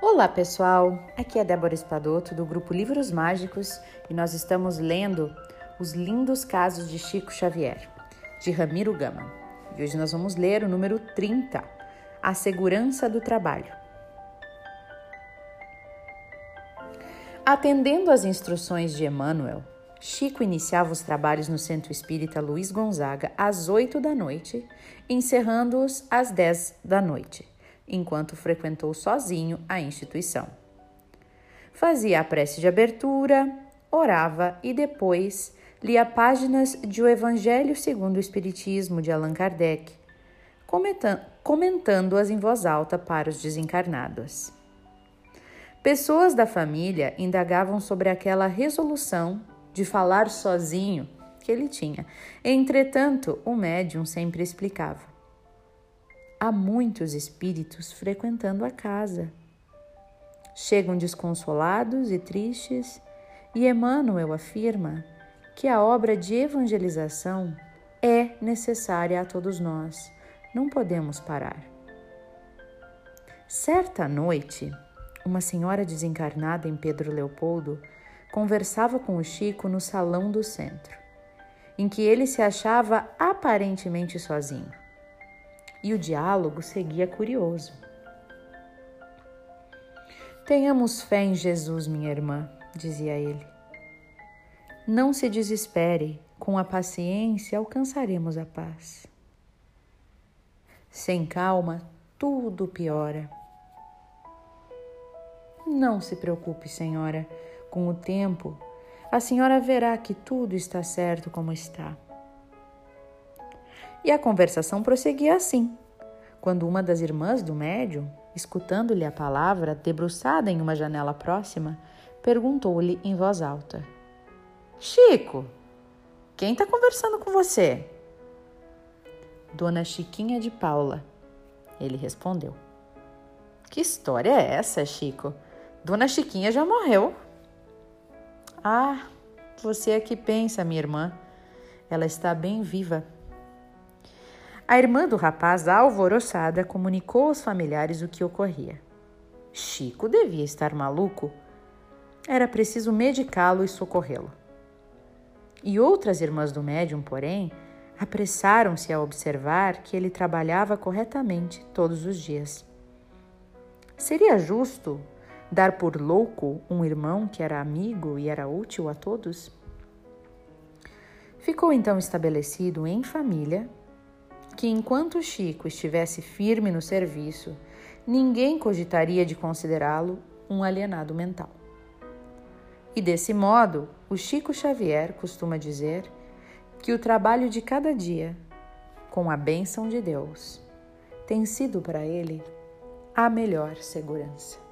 Olá pessoal, aqui é Débora Espadoto do grupo Livros Mágicos e nós estamos lendo Os Lindos Casos de Chico Xavier, de Ramiro Gama. E hoje nós vamos ler o número 30, A Segurança do Trabalho. Atendendo às instruções de Emmanuel, Chico iniciava os trabalhos no Centro Espírita Luiz Gonzaga às 8 da noite, encerrando-os às 10 da noite enquanto frequentou sozinho a instituição. Fazia a prece de abertura, orava e depois lia páginas de O Evangelho segundo o Espiritismo de Allan Kardec, comentando-as em voz alta para os desencarnados. Pessoas da família indagavam sobre aquela resolução de falar sozinho que ele tinha. Entretanto, o médium sempre explicava há muitos espíritos frequentando a casa. Chegam desconsolados e tristes, e Emmanuel afirma que a obra de evangelização é necessária a todos nós. Não podemos parar. Certa noite, uma senhora desencarnada em Pedro Leopoldo conversava com o Chico no salão do centro, em que ele se achava aparentemente sozinho e o diálogo seguia curioso. Tenhamos fé em Jesus, minha irmã, dizia ele. Não se desespere, com a paciência alcançaremos a paz. Sem calma, tudo piora. Não se preocupe, senhora, com o tempo, a senhora verá que tudo está certo como está. E a conversação prosseguia assim, quando uma das irmãs do médium, escutando-lhe a palavra, debruçada em uma janela próxima, perguntou-lhe em voz alta: Chico, quem está conversando com você? Dona Chiquinha de Paula. Ele respondeu: Que história é essa, Chico? Dona Chiquinha já morreu. Ah, você é que pensa, minha irmã. Ela está bem viva. A irmã do rapaz, alvoroçada, comunicou aos familiares o que ocorria. Chico devia estar maluco. Era preciso medicá-lo e socorrê-lo. E outras irmãs do médium, porém, apressaram-se a observar que ele trabalhava corretamente todos os dias. Seria justo dar por louco um irmão que era amigo e era útil a todos? Ficou então estabelecido em família que enquanto Chico estivesse firme no serviço, ninguém cogitaria de considerá-lo um alienado mental. E desse modo, o Chico Xavier costuma dizer que o trabalho de cada dia, com a bênção de Deus, tem sido para ele a melhor segurança.